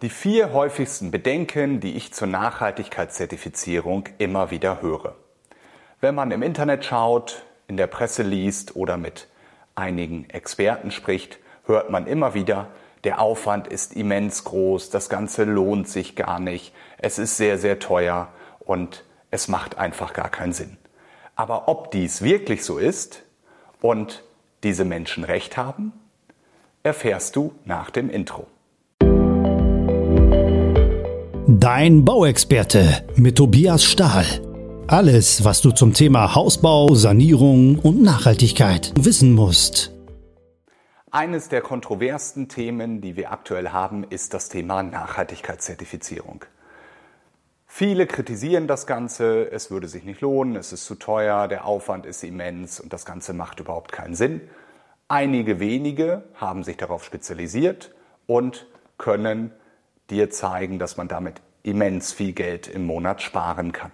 Die vier häufigsten Bedenken, die ich zur Nachhaltigkeitszertifizierung immer wieder höre. Wenn man im Internet schaut, in der Presse liest oder mit einigen Experten spricht, hört man immer wieder, der Aufwand ist immens groß, das Ganze lohnt sich gar nicht, es ist sehr, sehr teuer und es macht einfach gar keinen Sinn. Aber ob dies wirklich so ist und diese Menschen recht haben, erfährst du nach dem Intro. Dein Bauexperte mit Tobias Stahl. Alles, was du zum Thema Hausbau, Sanierung und Nachhaltigkeit wissen musst. Eines der kontroversten Themen, die wir aktuell haben, ist das Thema Nachhaltigkeitszertifizierung. Viele kritisieren das Ganze, es würde sich nicht lohnen, es ist zu teuer, der Aufwand ist immens und das Ganze macht überhaupt keinen Sinn. Einige wenige haben sich darauf spezialisiert und können dir zeigen, dass man damit immens viel Geld im Monat sparen kann.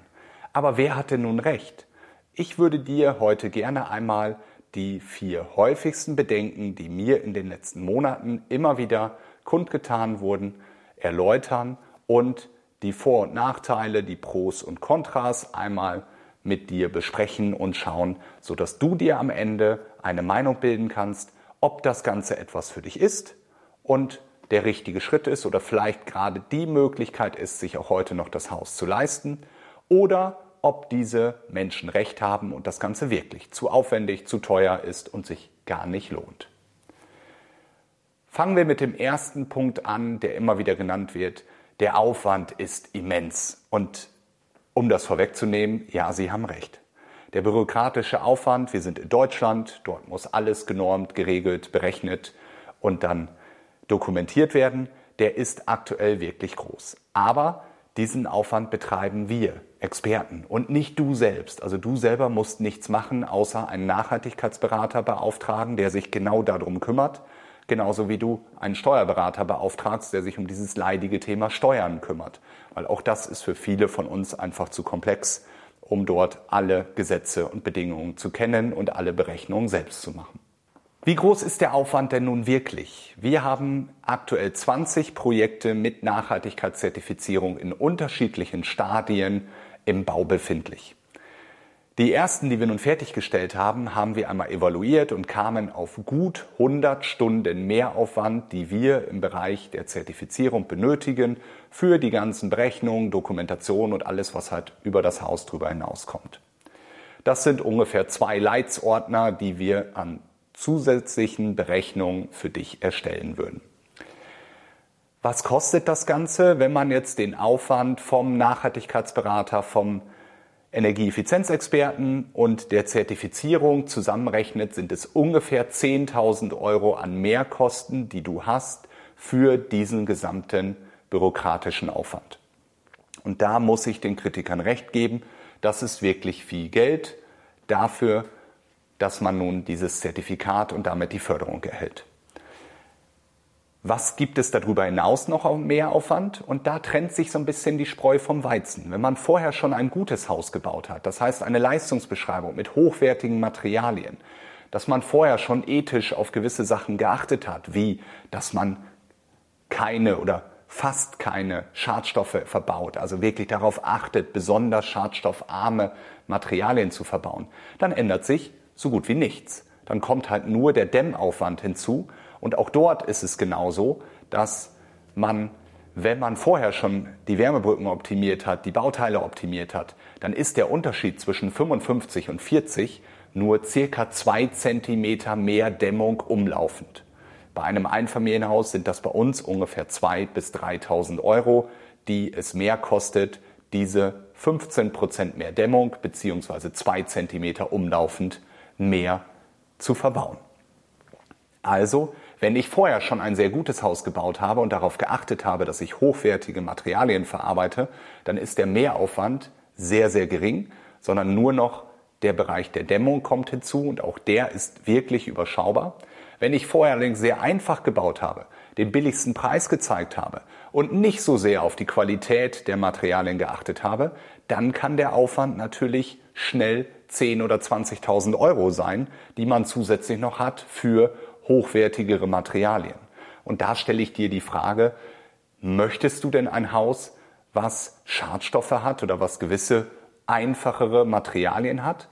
Aber wer hat denn nun recht? Ich würde dir heute gerne einmal die vier häufigsten Bedenken, die mir in den letzten Monaten immer wieder kundgetan wurden, erläutern und die Vor- und Nachteile, die Pros und Kontras einmal mit dir besprechen und schauen, sodass du dir am Ende eine Meinung bilden kannst, ob das Ganze etwas für dich ist und der richtige Schritt ist oder vielleicht gerade die Möglichkeit ist, sich auch heute noch das Haus zu leisten oder ob diese Menschen recht haben und das Ganze wirklich zu aufwendig, zu teuer ist und sich gar nicht lohnt. Fangen wir mit dem ersten Punkt an, der immer wieder genannt wird. Der Aufwand ist immens. Und um das vorwegzunehmen, ja, Sie haben recht. Der bürokratische Aufwand, wir sind in Deutschland, dort muss alles genormt, geregelt, berechnet und dann dokumentiert werden, der ist aktuell wirklich groß. Aber diesen Aufwand betreiben wir, Experten, und nicht du selbst. Also du selber musst nichts machen, außer einen Nachhaltigkeitsberater beauftragen, der sich genau darum kümmert. Genauso wie du einen Steuerberater beauftragst, der sich um dieses leidige Thema Steuern kümmert. Weil auch das ist für viele von uns einfach zu komplex, um dort alle Gesetze und Bedingungen zu kennen und alle Berechnungen selbst zu machen. Wie groß ist der Aufwand denn nun wirklich? Wir haben aktuell 20 Projekte mit Nachhaltigkeitszertifizierung in unterschiedlichen Stadien im Bau befindlich. Die ersten, die wir nun fertiggestellt haben, haben wir einmal evaluiert und kamen auf gut 100 Stunden Mehraufwand, die wir im Bereich der Zertifizierung benötigen für die ganzen Berechnungen, Dokumentation und alles, was halt über das Haus drüber hinauskommt. Das sind ungefähr zwei Leitsordner, die wir an zusätzlichen Berechnungen für dich erstellen würden. Was kostet das Ganze, wenn man jetzt den Aufwand vom Nachhaltigkeitsberater, vom Energieeffizienzexperten und der Zertifizierung zusammenrechnet, sind es ungefähr 10.000 Euro an Mehrkosten, die du hast für diesen gesamten bürokratischen Aufwand. Und da muss ich den Kritikern recht geben, das ist wirklich viel Geld dafür, dass man nun dieses Zertifikat und damit die Förderung erhält. Was gibt es darüber hinaus noch an Mehraufwand? Und da trennt sich so ein bisschen die Spreu vom Weizen. Wenn man vorher schon ein gutes Haus gebaut hat, das heißt eine Leistungsbeschreibung mit hochwertigen Materialien, dass man vorher schon ethisch auf gewisse Sachen geachtet hat, wie dass man keine oder fast keine Schadstoffe verbaut, also wirklich darauf achtet, besonders schadstoffarme Materialien zu verbauen, dann ändert sich so gut wie nichts. Dann kommt halt nur der Dämmaufwand hinzu. Und auch dort ist es genauso, dass man, wenn man vorher schon die Wärmebrücken optimiert hat, die Bauteile optimiert hat, dann ist der Unterschied zwischen 55 und 40 nur circa zwei Zentimeter mehr Dämmung umlaufend. Bei einem Einfamilienhaus sind das bei uns ungefähr 2.000 bis 3.000 Euro, die es mehr kostet, diese 15 Prozent mehr Dämmung bzw. zwei Zentimeter umlaufend mehr zu verbauen. Also, wenn ich vorher schon ein sehr gutes Haus gebaut habe und darauf geachtet habe, dass ich hochwertige Materialien verarbeite, dann ist der Mehraufwand sehr, sehr gering, sondern nur noch der Bereich der Dämmung kommt hinzu und auch der ist wirklich überschaubar. Wenn ich vorher allerdings sehr einfach gebaut habe, den billigsten Preis gezeigt habe und nicht so sehr auf die Qualität der Materialien geachtet habe, dann kann der Aufwand natürlich schnell 10 oder 20.000 Euro sein, die man zusätzlich noch hat für hochwertigere Materialien. Und da stelle ich dir die Frage, Möchtest du denn ein Haus, was Schadstoffe hat oder was gewisse einfachere Materialien hat?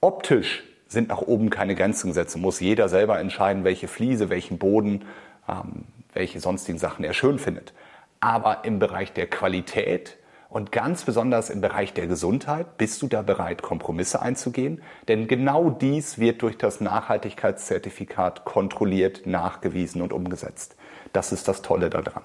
Optisch sind nach oben keine Grenzen gesetzt. Muss jeder selber entscheiden, welche Fliese, welchen Boden, ähm, welche sonstigen Sachen er schön findet. Aber im Bereich der Qualität und ganz besonders im Bereich der Gesundheit bist du da bereit, Kompromisse einzugehen? Denn genau dies wird durch das Nachhaltigkeitszertifikat kontrolliert, nachgewiesen und umgesetzt. Das ist das Tolle daran.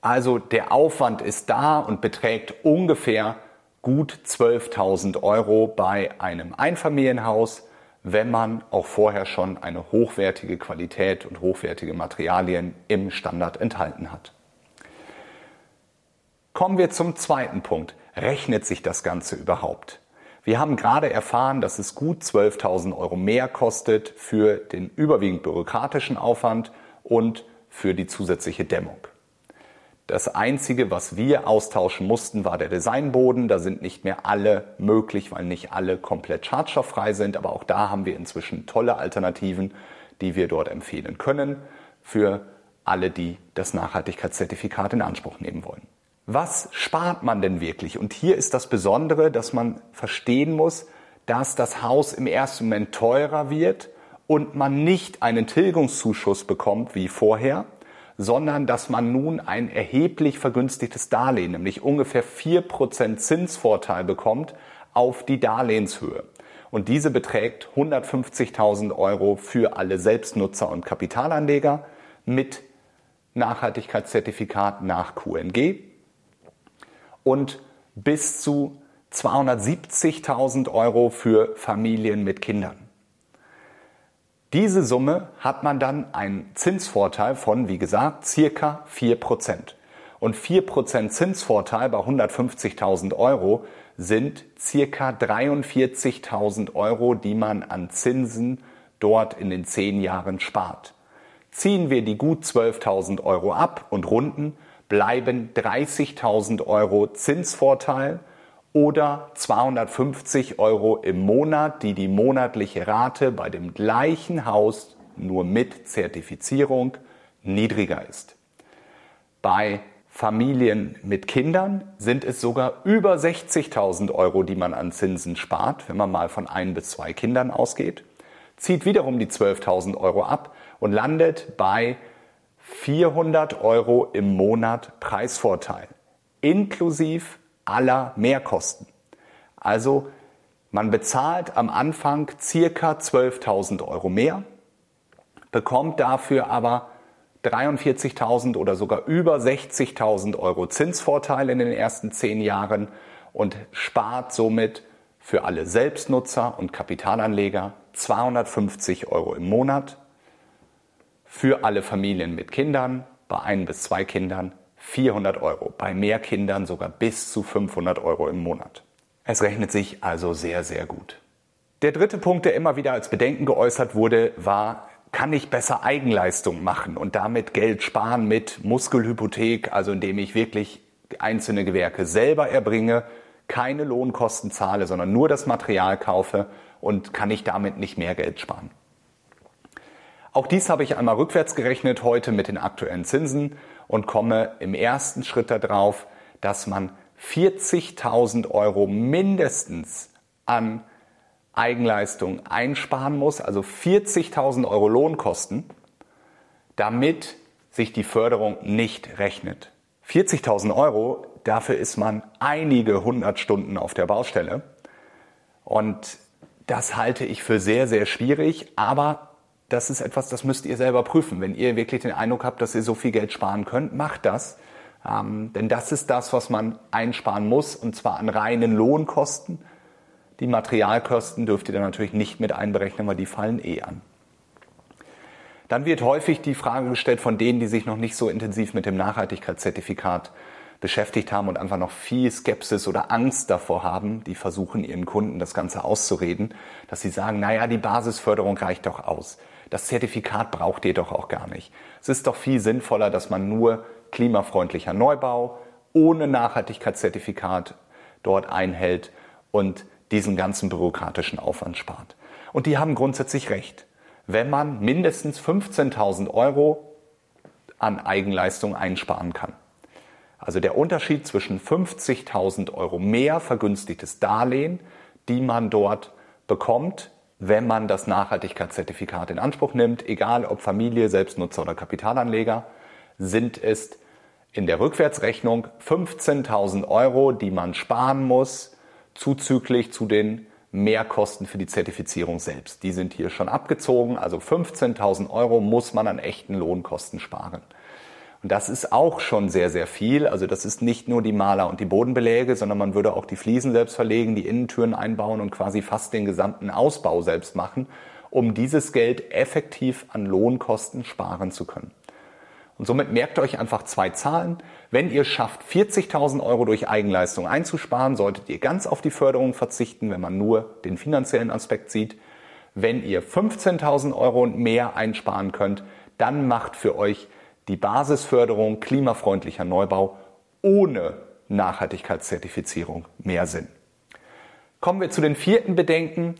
Also der Aufwand ist da und beträgt ungefähr gut 12.000 Euro bei einem Einfamilienhaus, wenn man auch vorher schon eine hochwertige Qualität und hochwertige Materialien im Standard enthalten hat. Kommen wir zum zweiten Punkt. Rechnet sich das Ganze überhaupt? Wir haben gerade erfahren, dass es gut 12.000 Euro mehr kostet für den überwiegend bürokratischen Aufwand und für die zusätzliche Dämmung. Das Einzige, was wir austauschen mussten, war der Designboden. Da sind nicht mehr alle möglich, weil nicht alle komplett schadstofffrei sind. Aber auch da haben wir inzwischen tolle Alternativen, die wir dort empfehlen können für alle, die das Nachhaltigkeitszertifikat in Anspruch nehmen wollen. Was spart man denn wirklich? Und hier ist das Besondere, dass man verstehen muss, dass das Haus im ersten Moment teurer wird und man nicht einen Tilgungszuschuss bekommt wie vorher, sondern dass man nun ein erheblich vergünstigtes Darlehen, nämlich ungefähr 4% Zinsvorteil bekommt auf die Darlehenshöhe. Und diese beträgt 150.000 Euro für alle Selbstnutzer und Kapitalanleger mit Nachhaltigkeitszertifikat nach QNG und bis zu 270.000 Euro für Familien mit Kindern. Diese Summe hat man dann einen Zinsvorteil von, wie gesagt, circa 4%. Und 4% Zinsvorteil bei 150.000 Euro sind circa 43.000 Euro, die man an Zinsen dort in den 10 Jahren spart. Ziehen wir die gut 12.000 Euro ab und runden, bleiben 30.000 Euro Zinsvorteil oder 250 Euro im Monat, die die monatliche Rate bei dem gleichen Haus nur mit Zertifizierung niedriger ist. Bei Familien mit Kindern sind es sogar über 60.000 Euro, die man an Zinsen spart, wenn man mal von ein bis zwei Kindern ausgeht, zieht wiederum die 12.000 Euro ab und landet bei 400 Euro im Monat Preisvorteil, inklusive aller Mehrkosten. Also man bezahlt am Anfang circa 12.000 Euro mehr, bekommt dafür aber 43.000 oder sogar über 60.000 Euro Zinsvorteil in den ersten zehn Jahren und spart somit für alle Selbstnutzer und Kapitalanleger 250 Euro im Monat, für alle Familien mit Kindern, bei ein bis zwei Kindern 400 Euro, bei mehr Kindern sogar bis zu 500 Euro im Monat. Es rechnet sich also sehr, sehr gut. Der dritte Punkt, der immer wieder als Bedenken geäußert wurde, war, kann ich besser Eigenleistung machen und damit Geld sparen mit Muskelhypothek, also indem ich wirklich einzelne Gewerke selber erbringe, keine Lohnkosten zahle, sondern nur das Material kaufe und kann ich damit nicht mehr Geld sparen. Auch dies habe ich einmal rückwärts gerechnet heute mit den aktuellen Zinsen und komme im ersten Schritt darauf, dass man 40.000 Euro mindestens an Eigenleistung einsparen muss, also 40.000 Euro Lohnkosten, damit sich die Förderung nicht rechnet. 40.000 Euro, dafür ist man einige hundert Stunden auf der Baustelle. Und das halte ich für sehr, sehr schwierig, aber das ist etwas, das müsst ihr selber prüfen. Wenn ihr wirklich den Eindruck habt, dass ihr so viel Geld sparen könnt, macht das. Ähm, denn das ist das, was man einsparen muss, und zwar an reinen Lohnkosten. Die Materialkosten dürft ihr dann natürlich nicht mit einberechnen, weil die fallen eh an. Dann wird häufig die Frage gestellt von denen, die sich noch nicht so intensiv mit dem Nachhaltigkeitszertifikat beschäftigt haben und einfach noch viel Skepsis oder Angst davor haben, die versuchen ihren Kunden das Ganze auszureden, dass sie sagen, naja, die Basisförderung reicht doch aus. Das Zertifikat braucht ihr doch auch gar nicht. Es ist doch viel sinnvoller, dass man nur klimafreundlicher Neubau ohne Nachhaltigkeitszertifikat dort einhält und diesen ganzen bürokratischen Aufwand spart. Und die haben grundsätzlich recht. Wenn man mindestens 15.000 Euro an Eigenleistung einsparen kann. Also der Unterschied zwischen 50.000 Euro mehr vergünstigtes Darlehen, die man dort bekommt, wenn man das Nachhaltigkeitszertifikat in Anspruch nimmt, egal ob Familie, Selbstnutzer oder Kapitalanleger, sind es in der Rückwärtsrechnung 15.000 Euro, die man sparen muss, zuzüglich zu den Mehrkosten für die Zertifizierung selbst. Die sind hier schon abgezogen, also 15.000 Euro muss man an echten Lohnkosten sparen. Das ist auch schon sehr, sehr viel. Also das ist nicht nur die Maler und die Bodenbeläge, sondern man würde auch die Fliesen selbst verlegen, die Innentüren einbauen und quasi fast den gesamten Ausbau selbst machen, um dieses Geld effektiv an Lohnkosten sparen zu können. Und somit merkt euch einfach zwei Zahlen. Wenn ihr schafft, 40.000 Euro durch Eigenleistung einzusparen, solltet ihr ganz auf die Förderung verzichten, wenn man nur den finanziellen Aspekt sieht. Wenn ihr 15.000 Euro und mehr einsparen könnt, dann macht für euch die Basisförderung klimafreundlicher Neubau ohne Nachhaltigkeitszertifizierung mehr Sinn. Kommen wir zu den vierten Bedenken.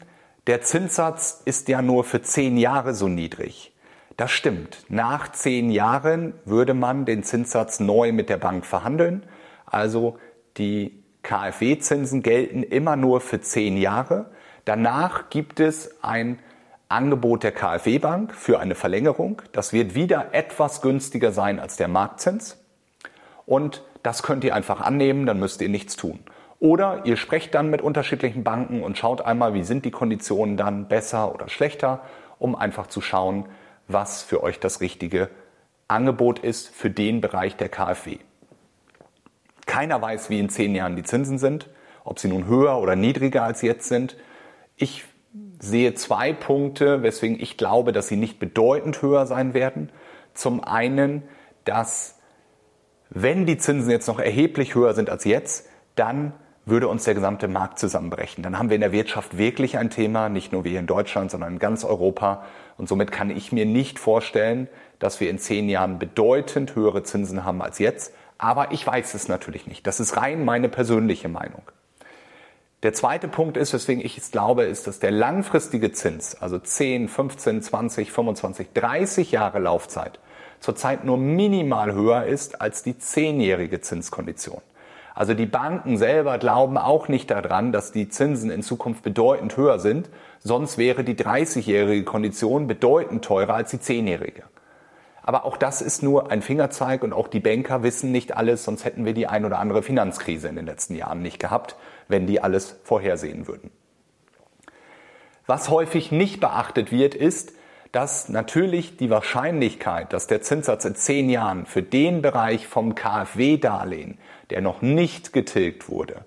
Der Zinssatz ist ja nur für zehn Jahre so niedrig. Das stimmt. Nach zehn Jahren würde man den Zinssatz neu mit der Bank verhandeln. Also die KfW-Zinsen gelten immer nur für zehn Jahre. Danach gibt es ein Angebot der KfW-Bank für eine Verlängerung. Das wird wieder etwas günstiger sein als der Marktzins. Und das könnt ihr einfach annehmen, dann müsst ihr nichts tun. Oder ihr sprecht dann mit unterschiedlichen Banken und schaut einmal, wie sind die Konditionen dann besser oder schlechter, um einfach zu schauen, was für euch das richtige Angebot ist für den Bereich der KfW. Keiner weiß, wie in zehn Jahren die Zinsen sind, ob sie nun höher oder niedriger als jetzt sind. Ich sehe zwei Punkte, weswegen ich glaube, dass sie nicht bedeutend höher sein werden. Zum einen, dass wenn die Zinsen jetzt noch erheblich höher sind als jetzt, dann würde uns der gesamte Markt zusammenbrechen. Dann haben wir in der Wirtschaft wirklich ein Thema, nicht nur wir in Deutschland, sondern in ganz Europa. Und somit kann ich mir nicht vorstellen, dass wir in zehn Jahren bedeutend höhere Zinsen haben als jetzt. Aber ich weiß es natürlich nicht. Das ist rein meine persönliche Meinung. Der zweite Punkt ist, weswegen ich es glaube, ist, dass der langfristige Zins, also 10, 15, 20, 25, 30 Jahre Laufzeit, zurzeit nur minimal höher ist als die zehnjährige Zinskondition. Also die Banken selber glauben auch nicht daran, dass die Zinsen in Zukunft bedeutend höher sind, sonst wäre die 30-jährige Kondition bedeutend teurer als die 10-jährige. Aber auch das ist nur ein Fingerzeig und auch die Banker wissen nicht alles, sonst hätten wir die ein oder andere Finanzkrise in den letzten Jahren nicht gehabt, wenn die alles vorhersehen würden. Was häufig nicht beachtet wird, ist, dass natürlich die Wahrscheinlichkeit, dass der Zinssatz in zehn Jahren für den Bereich vom KfW-Darlehen, der noch nicht getilgt wurde,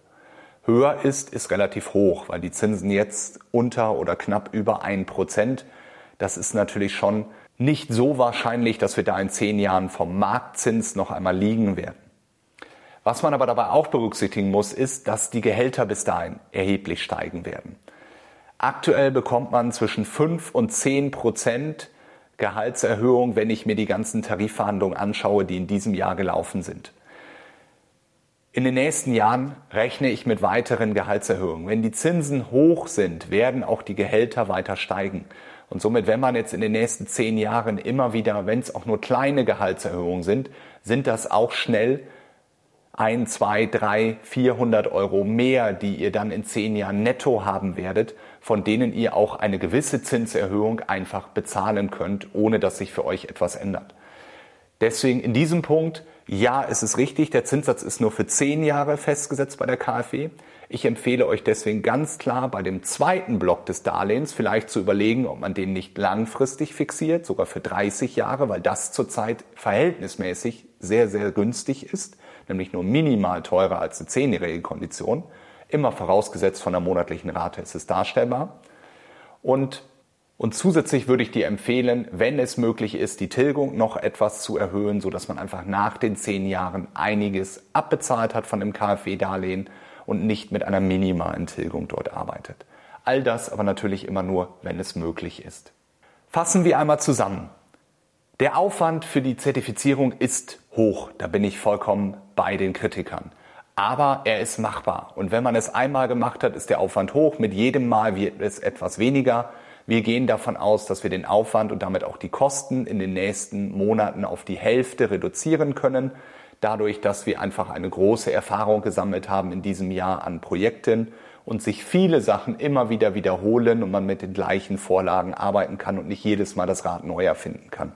höher ist, ist relativ hoch, weil die Zinsen jetzt unter oder knapp über ein Prozent. Das ist natürlich schon nicht so wahrscheinlich, dass wir da in zehn Jahren vom Marktzins noch einmal liegen werden. Was man aber dabei auch berücksichtigen muss, ist, dass die Gehälter bis dahin erheblich steigen werden. Aktuell bekommt man zwischen 5 und 10 Prozent Gehaltserhöhung, wenn ich mir die ganzen Tarifverhandlungen anschaue, die in diesem Jahr gelaufen sind. In den nächsten Jahren rechne ich mit weiteren Gehaltserhöhungen. Wenn die Zinsen hoch sind, werden auch die Gehälter weiter steigen. Und somit, wenn man jetzt in den nächsten zehn Jahren immer wieder, wenn es auch nur kleine Gehaltserhöhungen sind, sind das auch schnell ein, zwei, drei, vierhundert Euro mehr, die ihr dann in zehn Jahren netto haben werdet, von denen ihr auch eine gewisse Zinserhöhung einfach bezahlen könnt, ohne dass sich für euch etwas ändert. Deswegen in diesem Punkt, ja, es ist richtig, der Zinssatz ist nur für zehn Jahre festgesetzt bei der KfW. Ich empfehle euch deswegen ganz klar bei dem zweiten Block des Darlehens vielleicht zu überlegen, ob man den nicht langfristig fixiert, sogar für 30 Jahre, weil das zurzeit verhältnismäßig sehr, sehr günstig ist nämlich nur minimal teurer als die zehnjährige Kondition. Immer vorausgesetzt von der monatlichen Rate ist es darstellbar. Und, und zusätzlich würde ich dir empfehlen, wenn es möglich ist, die Tilgung noch etwas zu erhöhen, sodass man einfach nach den zehn Jahren einiges abbezahlt hat von dem KfW-Darlehen und nicht mit einer minimalen Tilgung dort arbeitet. All das aber natürlich immer nur, wenn es möglich ist. Fassen wir einmal zusammen. Der Aufwand für die Zertifizierung ist hoch, da bin ich vollkommen bei den Kritikern. Aber er ist machbar. Und wenn man es einmal gemacht hat, ist der Aufwand hoch. Mit jedem Mal wird es etwas weniger. Wir gehen davon aus, dass wir den Aufwand und damit auch die Kosten in den nächsten Monaten auf die Hälfte reduzieren können. dadurch, dass wir einfach eine große Erfahrung gesammelt haben in diesem Jahr an Projekten und sich viele Sachen immer wieder wiederholen und man mit den gleichen Vorlagen arbeiten kann und nicht jedes Mal das Rad neu erfinden kann.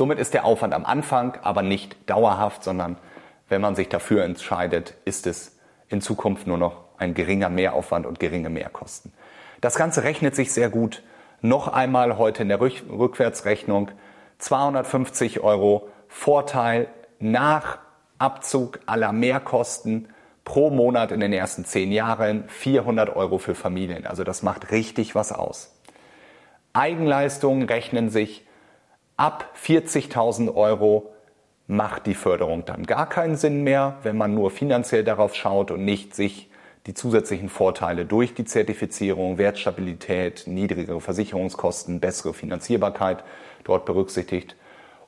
Somit ist der Aufwand am Anfang aber nicht dauerhaft, sondern wenn man sich dafür entscheidet, ist es in Zukunft nur noch ein geringer Mehraufwand und geringe Mehrkosten. Das Ganze rechnet sich sehr gut. Noch einmal heute in der Rückwärtsrechnung 250 Euro Vorteil nach Abzug aller Mehrkosten pro Monat in den ersten zehn Jahren 400 Euro für Familien. Also das macht richtig was aus. Eigenleistungen rechnen sich ab 40.000 Euro macht die Förderung dann gar keinen Sinn mehr, wenn man nur finanziell darauf schaut und nicht sich die zusätzlichen Vorteile durch die Zertifizierung, Wertstabilität, niedrigere Versicherungskosten, bessere Finanzierbarkeit dort berücksichtigt.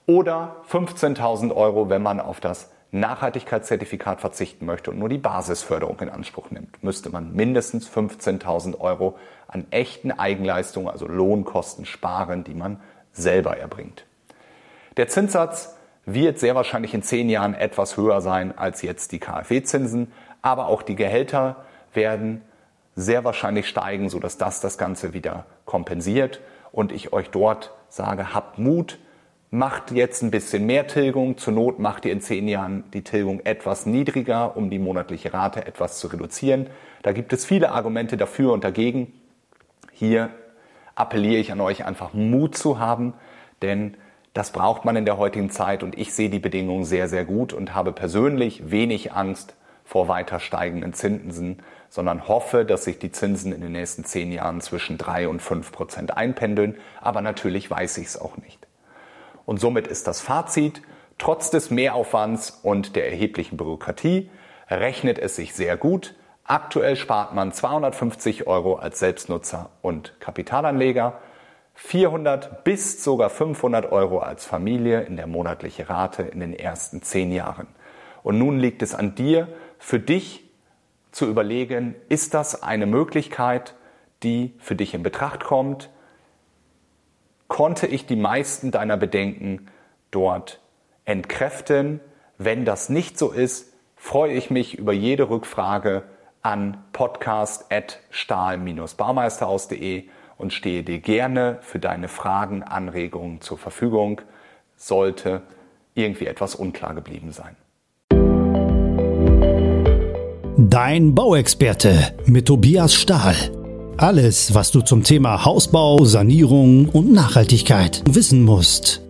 Oder 15.000 Euro, wenn man auf das Nachhaltigkeitszertifikat verzichten möchte und nur die Basisförderung in Anspruch nimmt, müsste man mindestens 15.000 Euro an echten Eigenleistungen, also Lohnkosten sparen, die man selber erbringt. Der Zinssatz wird sehr wahrscheinlich in zehn Jahren etwas höher sein als jetzt die KfW-Zinsen, aber auch die Gehälter werden sehr wahrscheinlich steigen, sodass das das Ganze wieder kompensiert und ich euch dort sage, habt Mut, macht jetzt ein bisschen mehr Tilgung. Zur Not macht ihr in zehn Jahren die Tilgung etwas niedriger, um die monatliche Rate etwas zu reduzieren. Da gibt es viele Argumente dafür und dagegen. Hier appelliere ich an euch einfach Mut zu haben, denn das braucht man in der heutigen Zeit und ich sehe die Bedingungen sehr, sehr gut und habe persönlich wenig Angst vor weiter steigenden Zinsen, sondern hoffe, dass sich die Zinsen in den nächsten zehn Jahren zwischen drei und fünf Prozent einpendeln. Aber natürlich weiß ich es auch nicht. Und somit ist das Fazit, trotz des Mehraufwands und der erheblichen Bürokratie rechnet es sich sehr gut. Aktuell spart man 250 Euro als Selbstnutzer und Kapitalanleger, 400 bis sogar 500 Euro als Familie in der monatlichen Rate in den ersten zehn Jahren. Und nun liegt es an dir, für dich zu überlegen, ist das eine Möglichkeit, die für dich in Betracht kommt? konnte ich die meisten deiner Bedenken dort entkräften. Wenn das nicht so ist, freue ich mich über jede Rückfrage an podcast.stahl-baumeisterhaus.de und stehe dir gerne für deine Fragen, Anregungen zur Verfügung, sollte irgendwie etwas unklar geblieben sein. Dein Bauexperte mit Tobias Stahl. Alles, was du zum Thema Hausbau, Sanierung und Nachhaltigkeit wissen musst.